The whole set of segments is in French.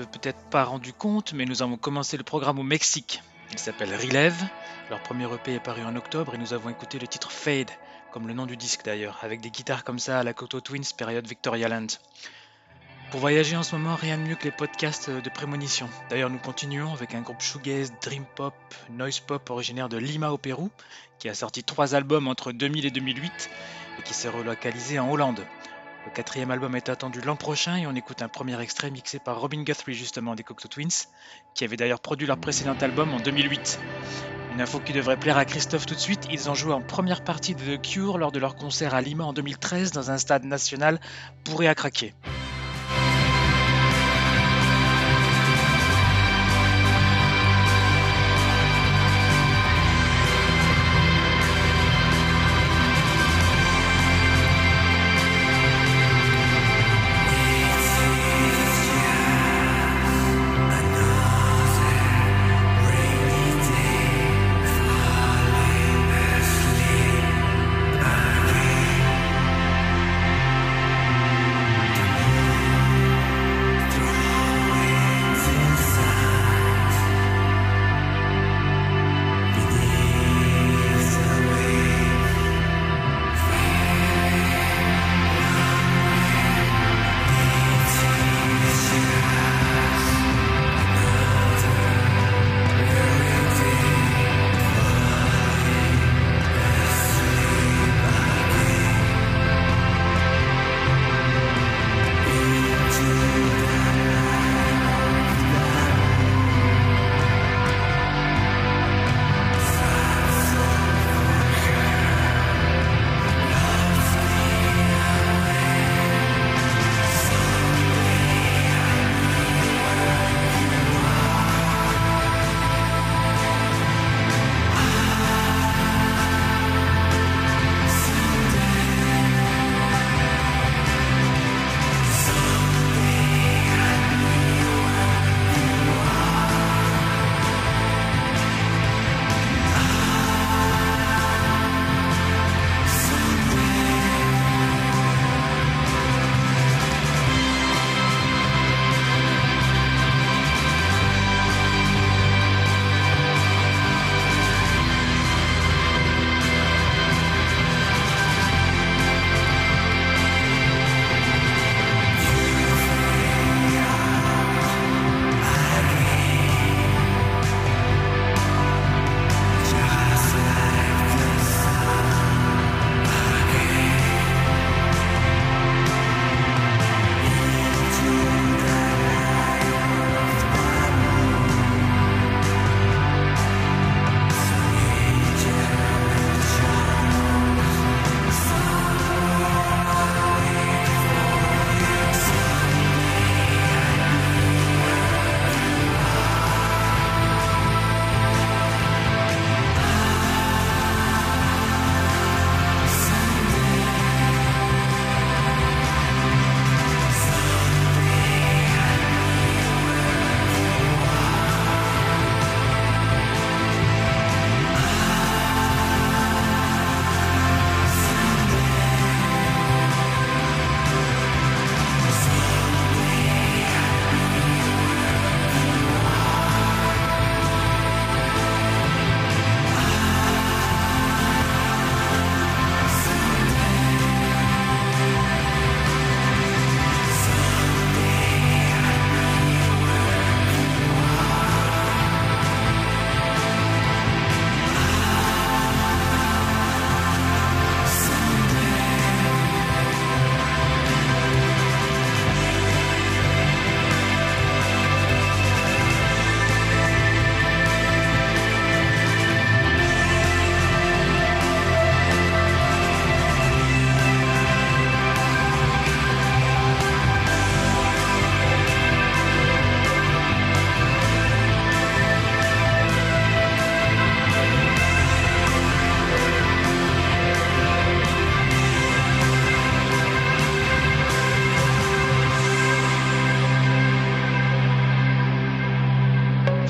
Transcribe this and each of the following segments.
peut-être pas rendu compte, mais nous avons commencé le programme au Mexique. Il s'appelle Relève. Leur premier EP est paru en octobre et nous avons écouté le titre Fade, comme le nom du disque d'ailleurs, avec des guitares comme ça à la Koto Twins période Victoria Land. Pour voyager en ce moment, rien de mieux que les podcasts de prémonition. D'ailleurs, nous continuons avec un groupe shoegaze, dream pop, noise pop originaire de Lima au Pérou, qui a sorti trois albums entre 2000 et 2008 et qui s'est relocalisé en Hollande. Le quatrième album est attendu l'an prochain et on écoute un premier extrait mixé par Robin Guthrie justement des Cocteau Twins, qui avait d'ailleurs produit leur précédent album en 2008. Une info qui devrait plaire à Christophe tout de suite, ils ont joué en première partie de The Cure lors de leur concert à Lima en 2013 dans un stade national bourré à craquer.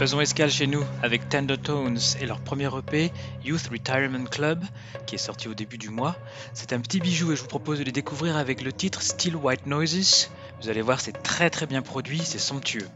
Faisons escale chez nous avec Tender Tones et leur premier EP, Youth Retirement Club, qui est sorti au début du mois. C'est un petit bijou et je vous propose de les découvrir avec le titre Still White Noises, Vous allez voir, c'est très très bien produit, c'est somptueux.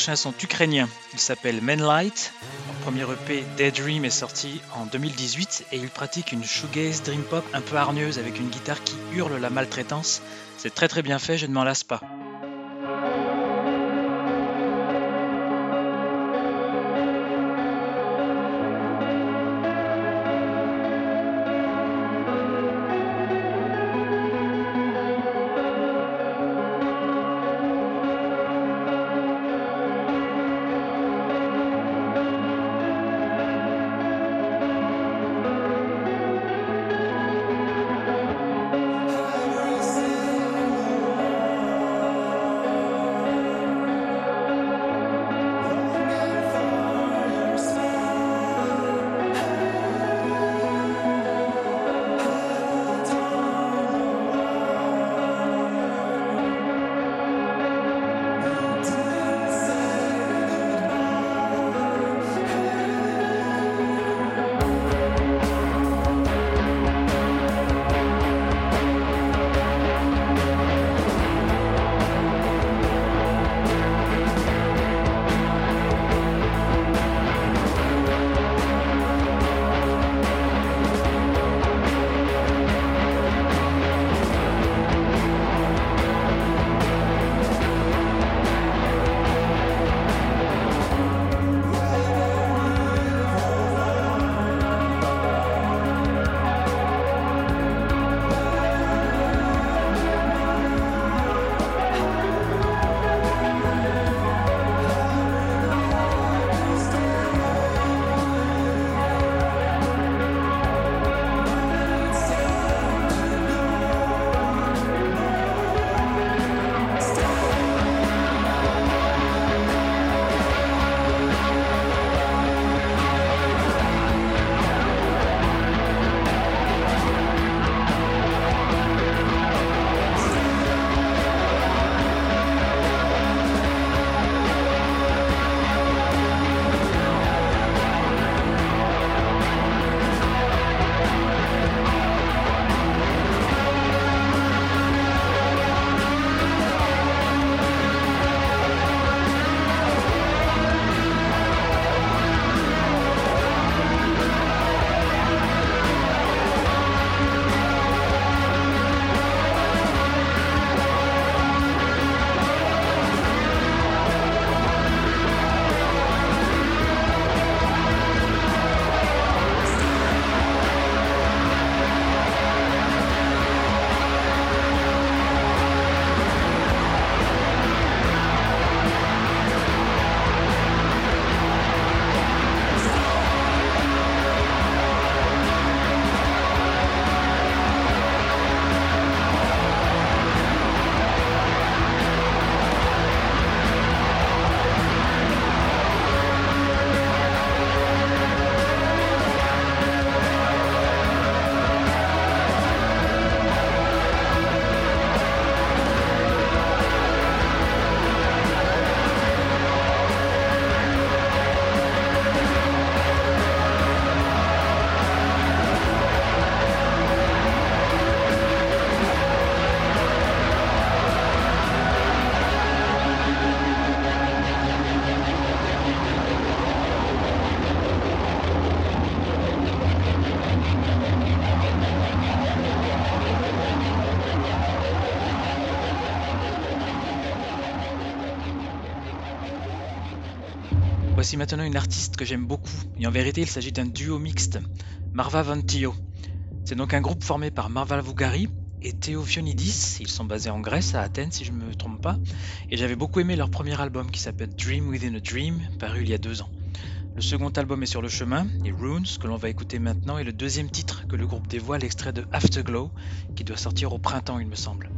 Sont ukrainiens. Ils s'appellent Menlight. Leur premier EP Daydream est sorti en 2018 et ils pratiquent une shoegaze dream pop un peu hargneuse avec une guitare qui hurle la maltraitance. C'est très très bien fait, je ne m'en lasse pas. Maintenant une artiste que j'aime beaucoup, et en vérité il s'agit d'un duo mixte, Marva Vantio. C'est donc un groupe formé par Marva Vougari et Théo Fionidis, ils sont basés en Grèce, à Athènes si je ne me trompe pas, et j'avais beaucoup aimé leur premier album qui s'appelle Dream Within a Dream, paru il y a deux ans. Le second album est sur le chemin, et Runes, que l'on va écouter maintenant, est le deuxième titre que le groupe dévoile, extrait de Afterglow, qui doit sortir au printemps il me semble.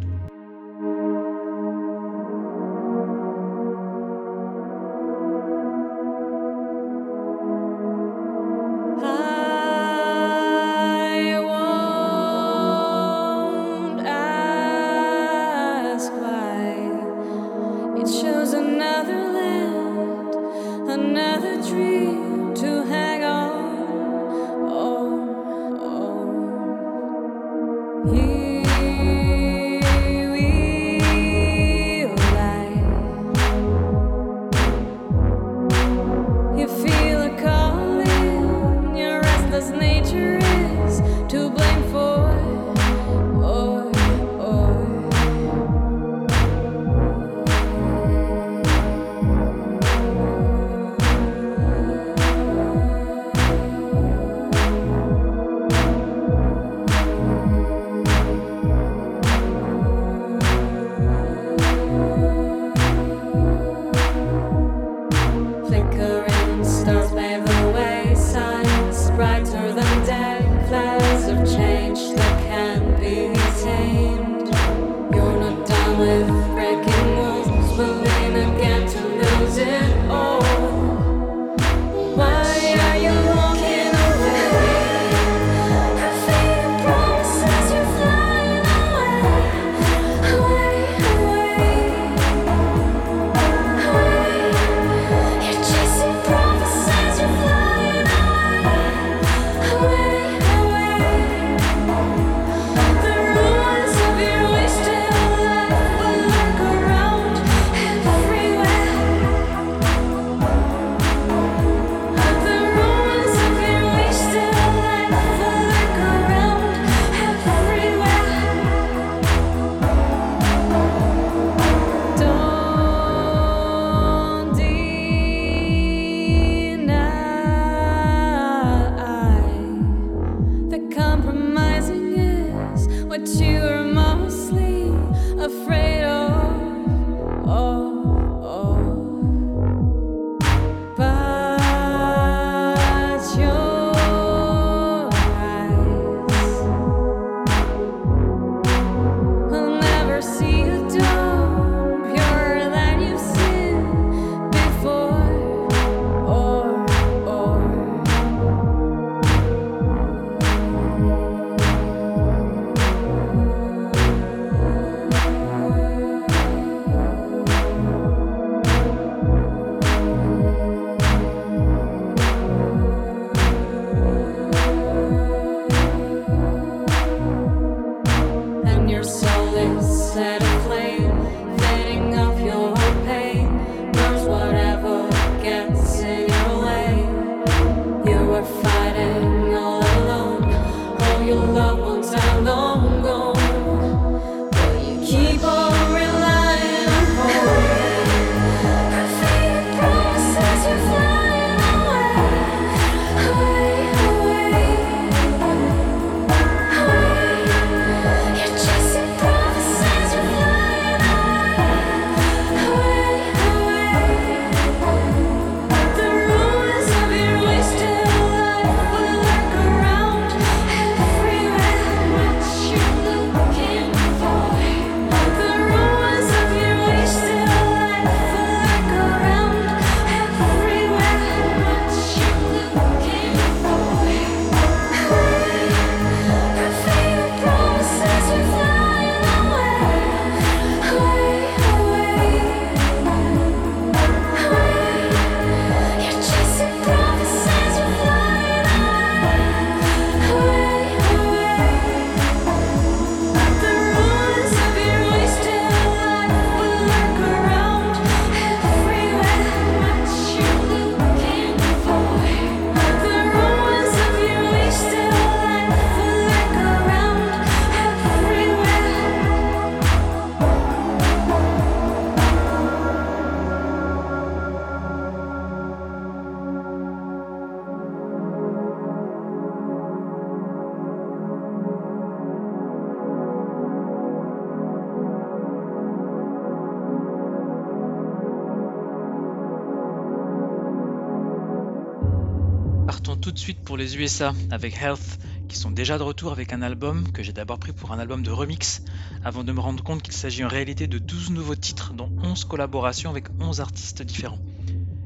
Les USA avec Health, qui sont déjà de retour avec un album que j'ai d'abord pris pour un album de remix, avant de me rendre compte qu'il s'agit en réalité de 12 nouveaux titres, dont 11 collaborations avec 11 artistes différents.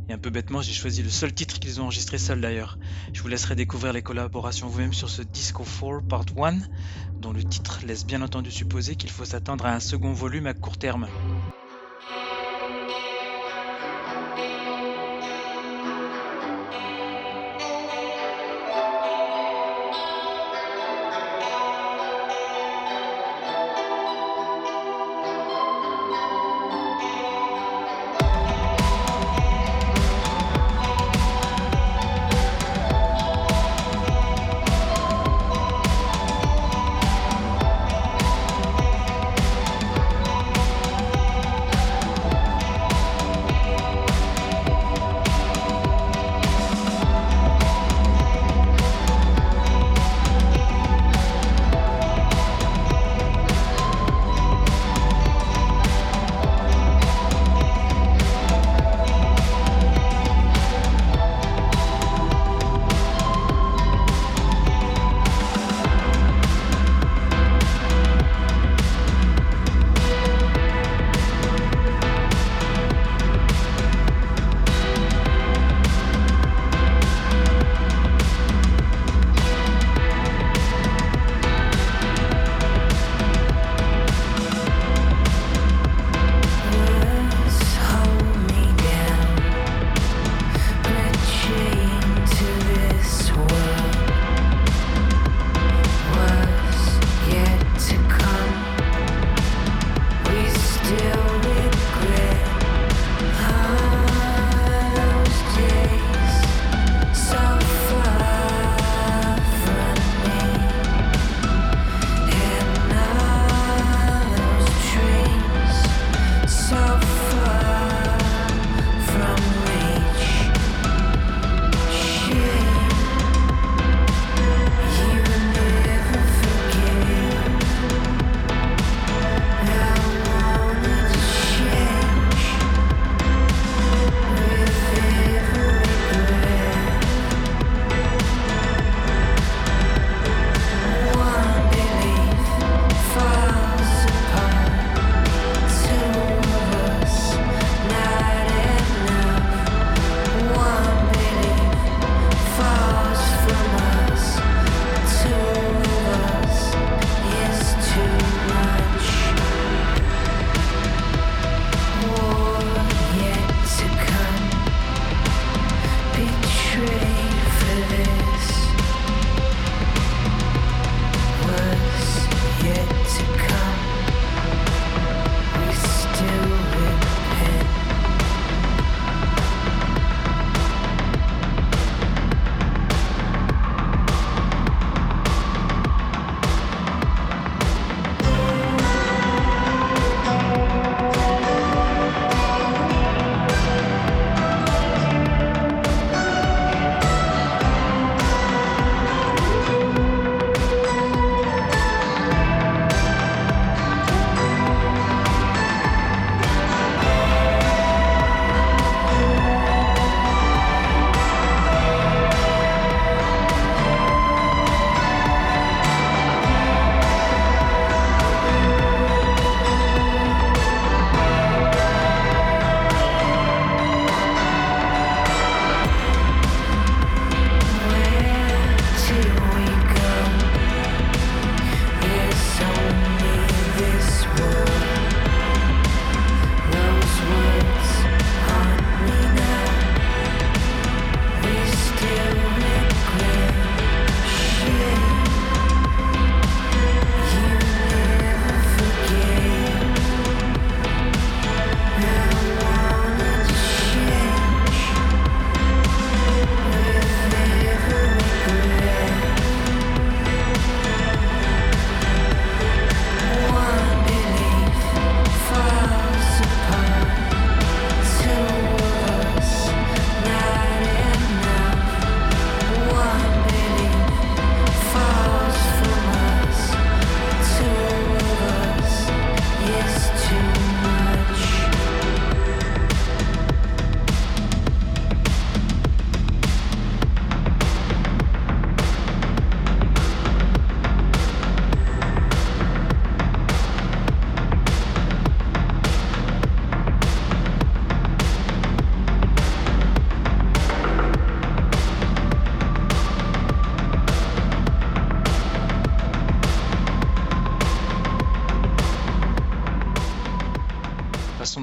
Et un peu bêtement, j'ai choisi le seul titre qu'ils ont enregistré seuls d'ailleurs. Je vous laisserai découvrir les collaborations vous-même sur ce Disco 4 Part 1, dont le titre laisse bien entendu supposer qu'il faut s'attendre à un second volume à court terme.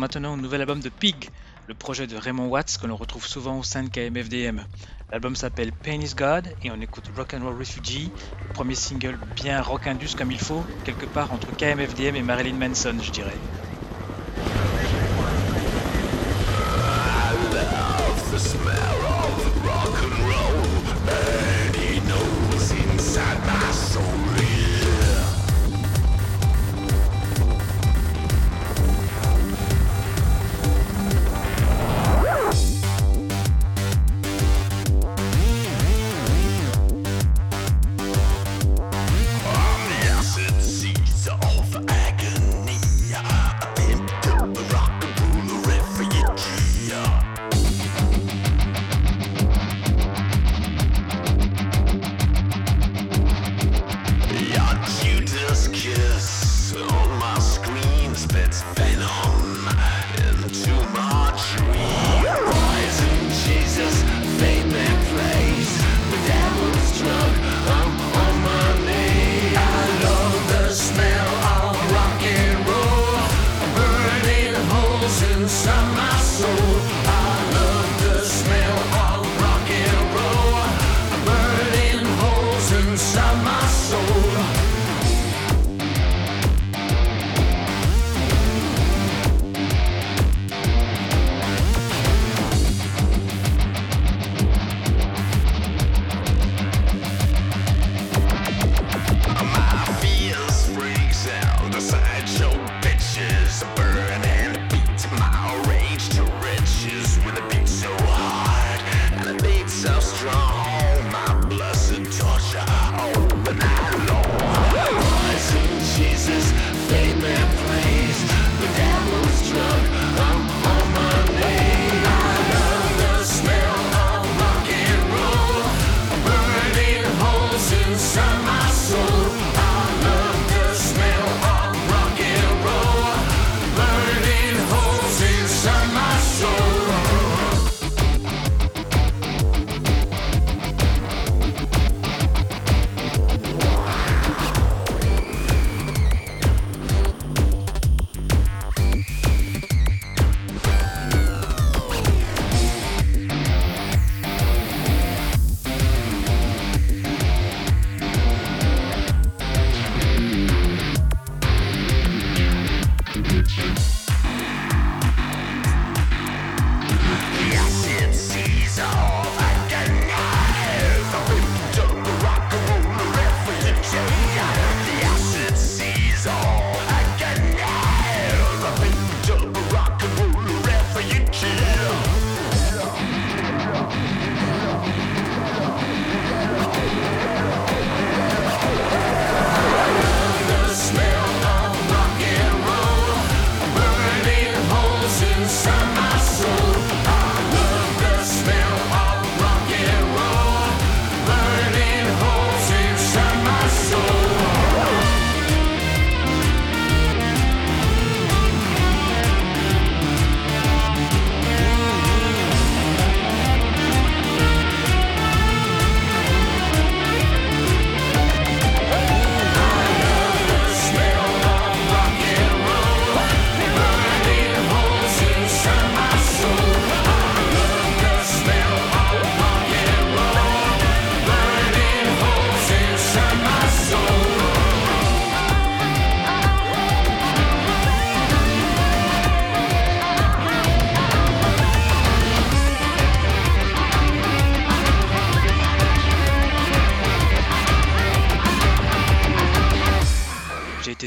Maintenant au nouvel album de Pig, le projet de Raymond Watts que l'on retrouve souvent au sein de KMFDM. L'album s'appelle Pain is God et on écoute Rock and Roll Refugee, premier single bien rock indus comme il faut, quelque part entre KMFDM et Marilyn Manson, je dirais.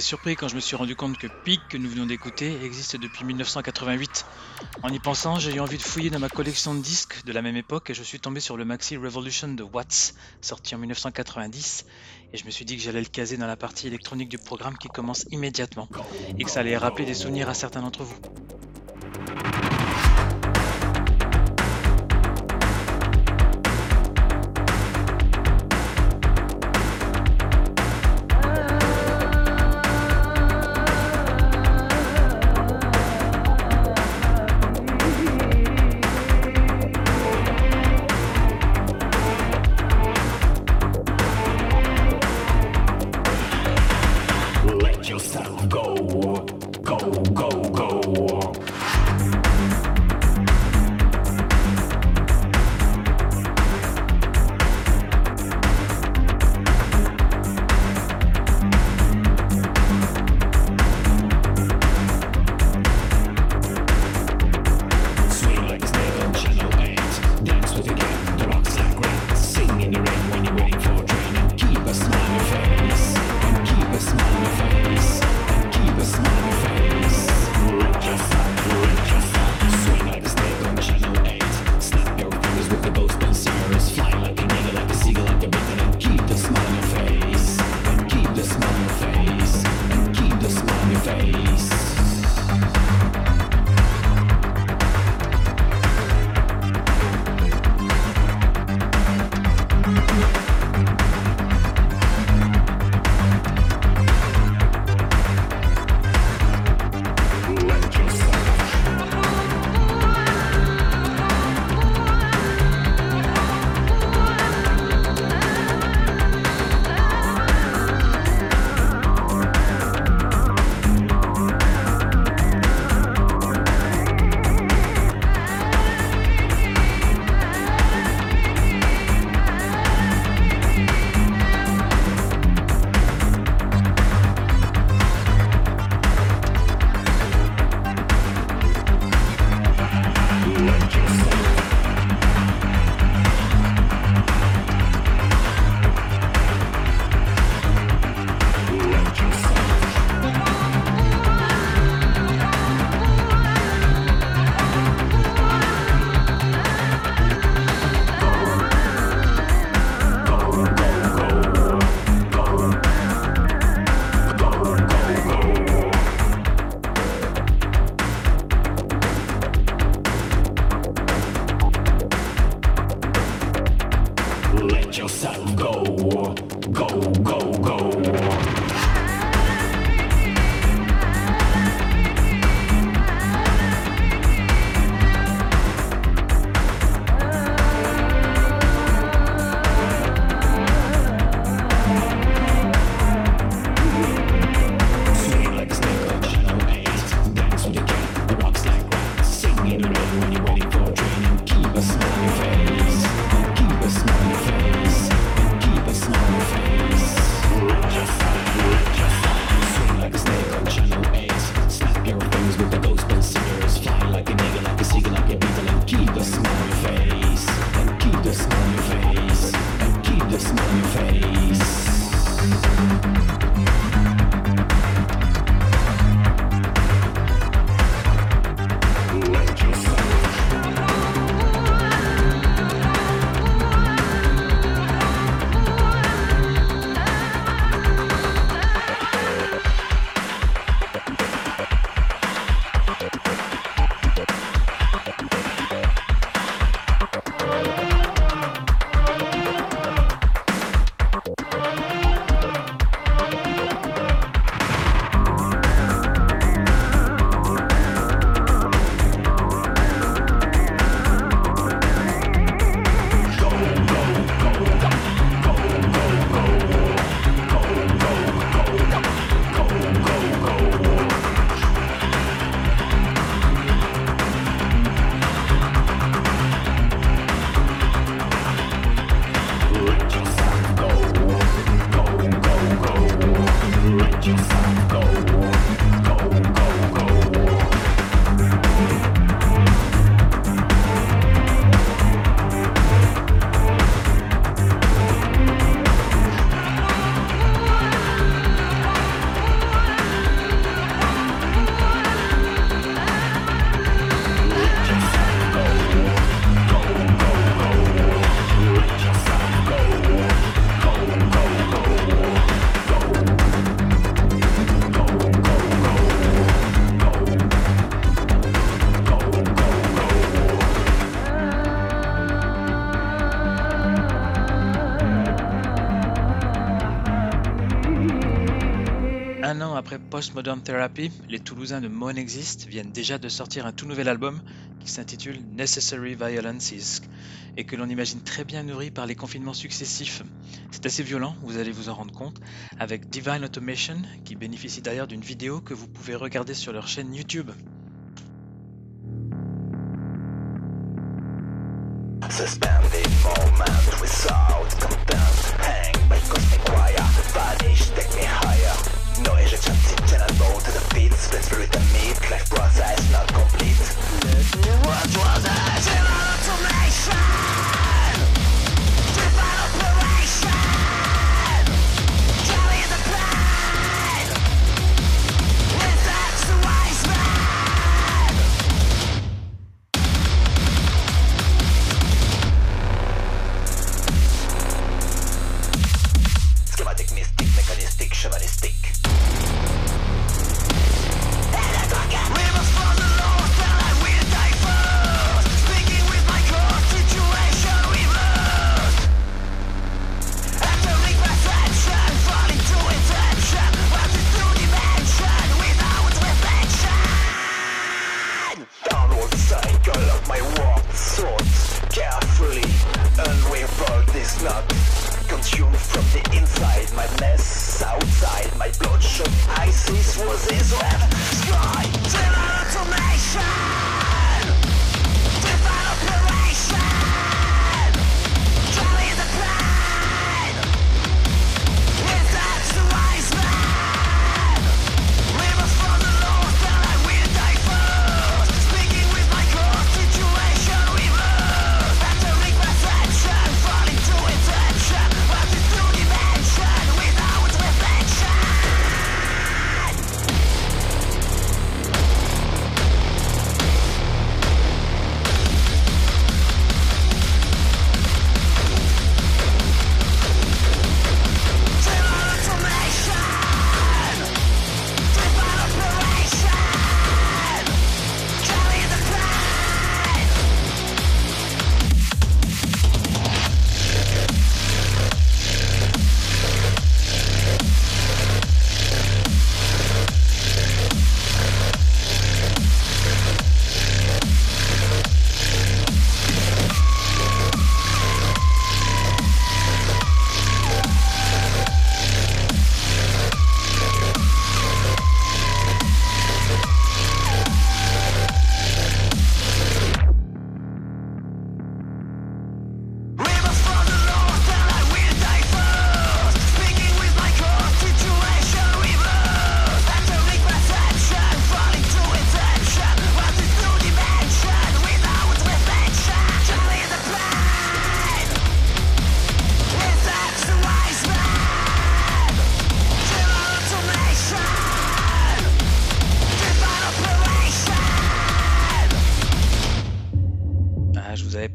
Surpris quand je me suis rendu compte que Pig, que nous venons d'écouter, existe depuis 1988. En y pensant, j'ai eu envie de fouiller dans ma collection de disques de la même époque et je suis tombé sur le maxi Revolution de Watts, sorti en 1990, et je me suis dit que j'allais le caser dans la partie électronique du programme qui commence immédiatement, et que ça allait rappeler des souvenirs à certains d'entre vous. Modern Therapy, les Toulousains de Mon Exist viennent déjà de sortir un tout nouvel album qui s'intitule Necessary Violences et que l'on imagine très bien nourri par les confinements successifs. C'est assez violent, vous allez vous en rendre compte, avec Divine Automation qui bénéficie d'ailleurs d'une vidéo que vous pouvez regarder sur leur chaîne YouTube. Feet Split spirit and meat Life process not complete What was it? Automation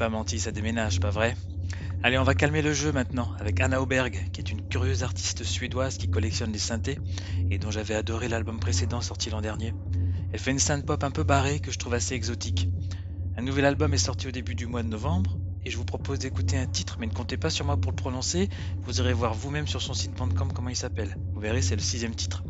pas menti, ça déménage, pas vrai? Allez, on va calmer le jeu maintenant avec Anna Oberg, qui est une curieuse artiste suédoise qui collectionne les synthés et dont j'avais adoré l'album précédent sorti l'an dernier. Elle fait une synth pop un peu barrée que je trouve assez exotique. Un nouvel album est sorti au début du mois de novembre et je vous propose d'écouter un titre, mais ne comptez pas sur moi pour le prononcer, vous irez voir vous-même sur son site Bandcamp comment il s'appelle. Vous verrez, c'est le sixième titre.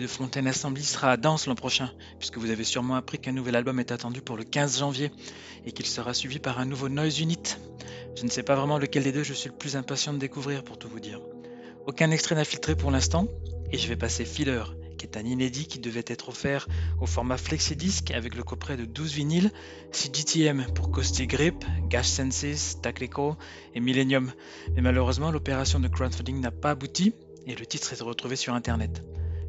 De Fontaine Assembly sera à Danse l'an prochain, puisque vous avez sûrement appris qu'un nouvel album est attendu pour le 15 janvier et qu'il sera suivi par un nouveau Noise Unit. Je ne sais pas vraiment lequel des deux je suis le plus impatient de découvrir pour tout vous dire. Aucun extrait n'a filtré pour l'instant, et je vais passer Filler, qui est un inédit qui devait être offert au format flexi-disc avec le coffret de 12 vinyles, CGTM pour Caustic Grip, Gash Senses, Tactical et Millennium. Mais malheureusement, l'opération de crowdfunding n'a pas abouti et le titre est retrouvé sur internet.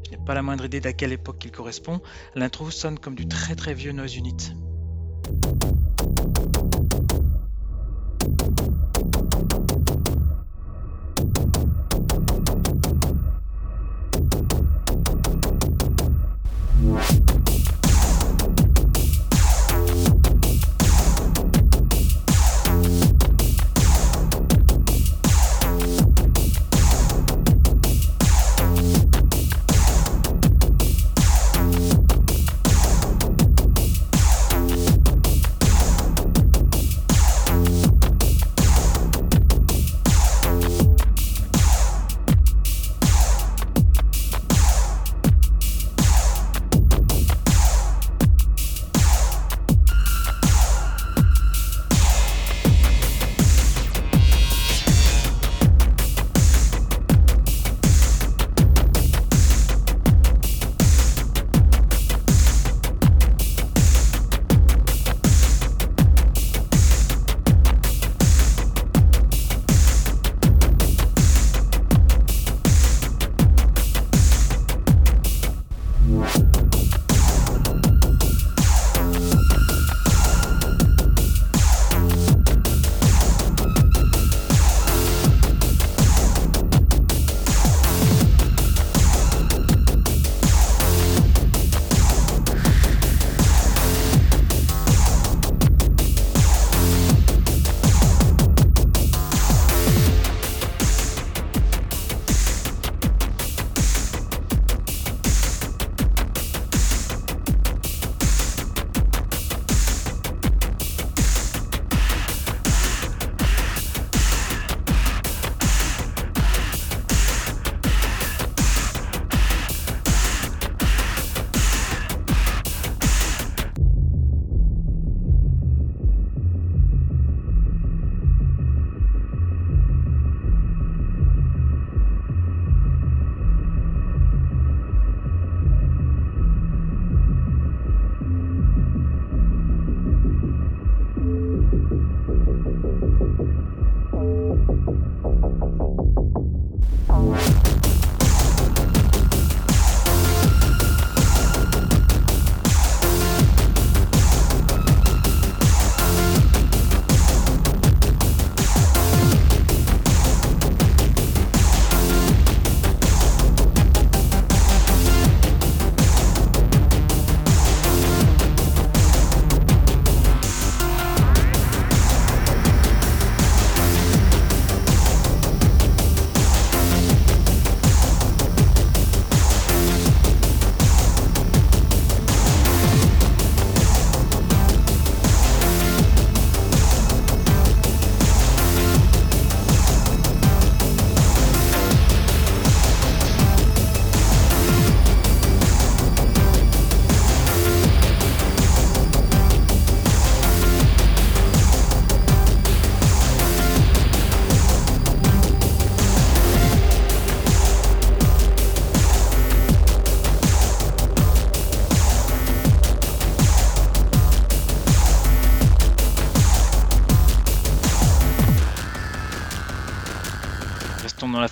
Je n'ai pas la moindre idée d'à quelle époque il correspond, l'intro sonne comme du très très vieux Noise Unit.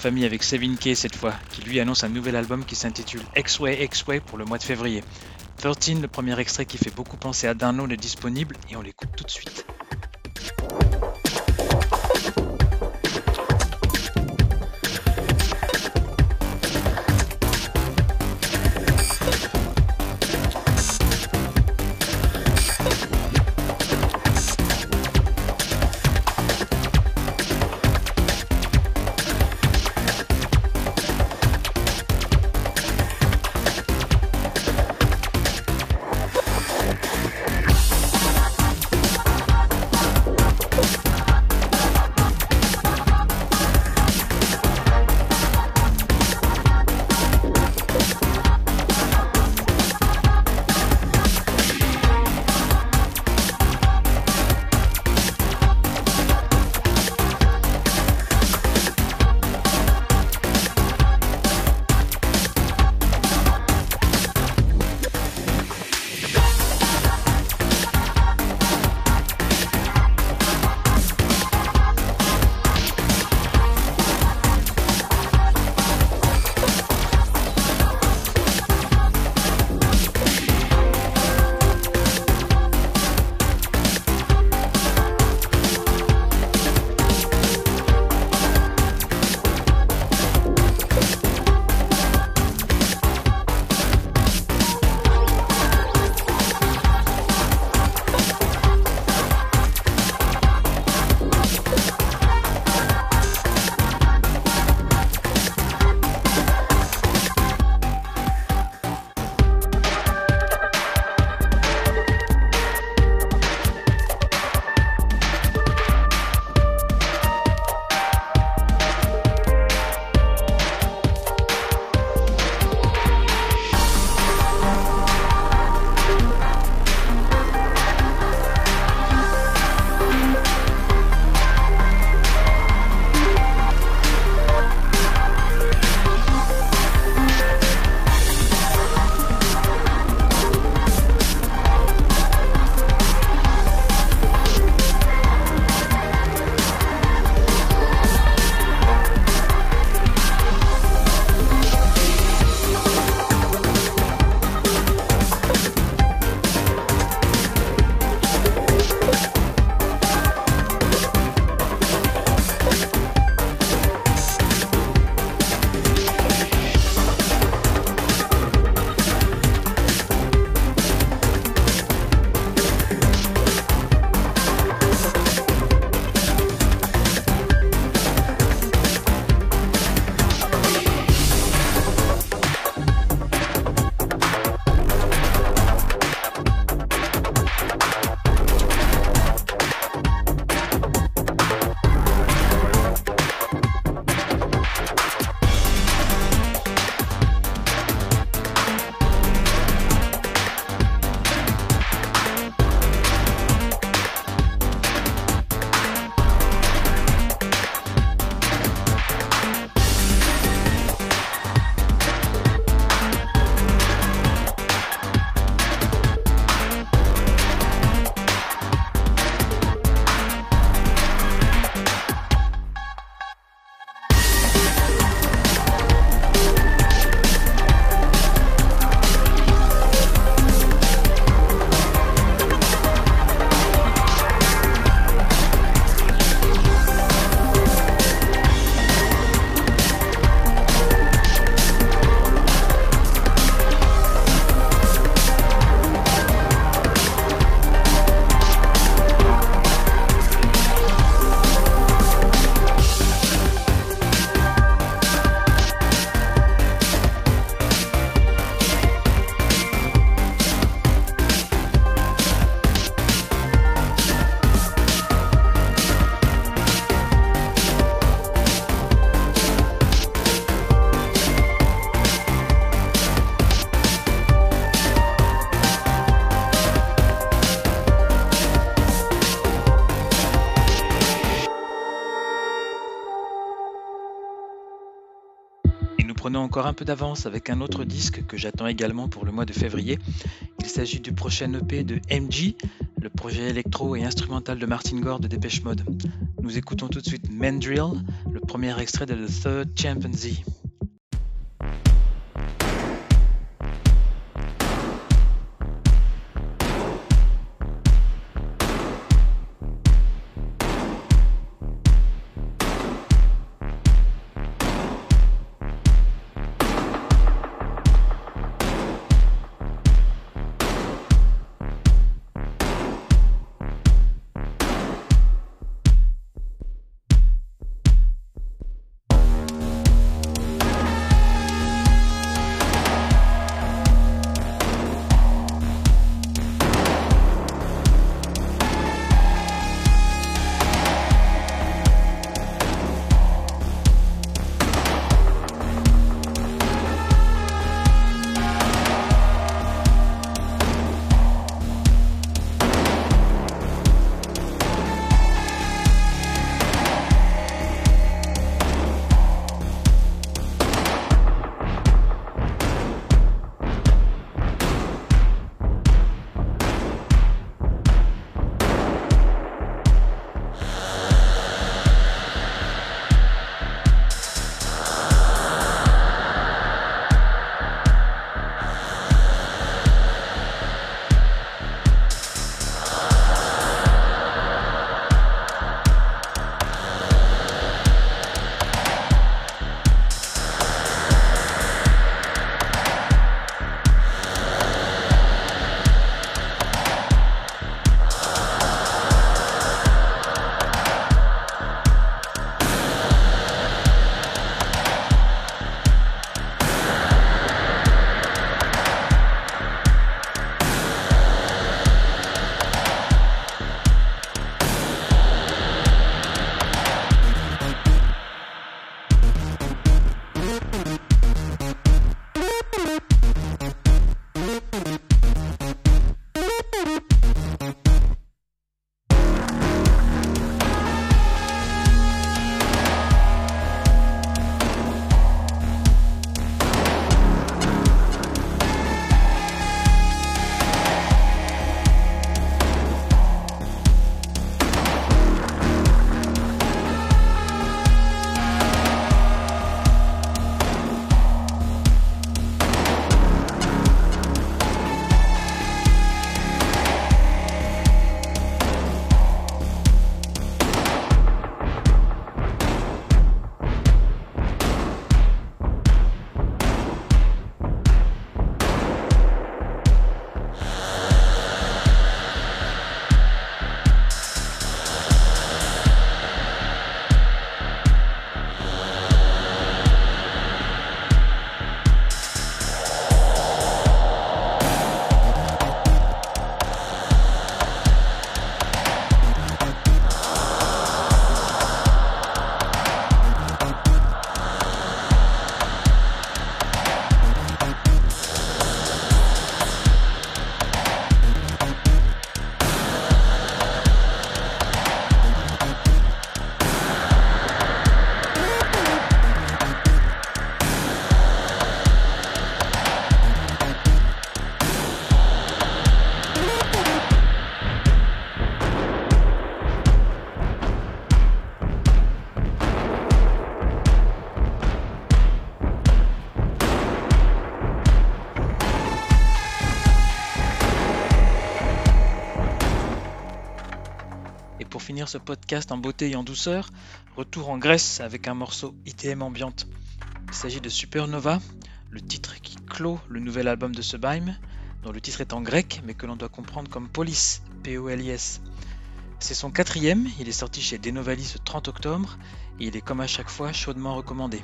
Famille avec Sevin K cette fois, qui lui annonce un nouvel album qui s'intitule X-Way X-Way pour le mois de février. 13, le premier extrait qui fait beaucoup penser à Download est disponible et on l'écoute tout de suite. Encore un peu d'avance avec un autre disque que j'attends également pour le mois de février. Il s'agit du prochain EP de MG, le projet électro et instrumental de Martin Gore de Dépêche Mode. Nous écoutons tout de suite Mandrill, le premier extrait de The Third Chimpanzee. Ce podcast en beauté et en douceur, retour en Grèce avec un morceau ITM ambiante. Il s'agit de Supernova, le titre qui clôt le nouvel album de Sublime, dont le titre est en grec mais que l'on doit comprendre comme Police, P-O-L-I-S. C'est son quatrième, il est sorti chez Denovalis le 30 octobre et il est comme à chaque fois chaudement recommandé.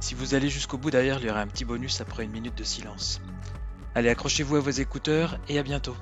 Si vous allez jusqu'au bout d'ailleurs, il y aura un petit bonus après une minute de silence. Allez, accrochez-vous à vos écouteurs et à bientôt.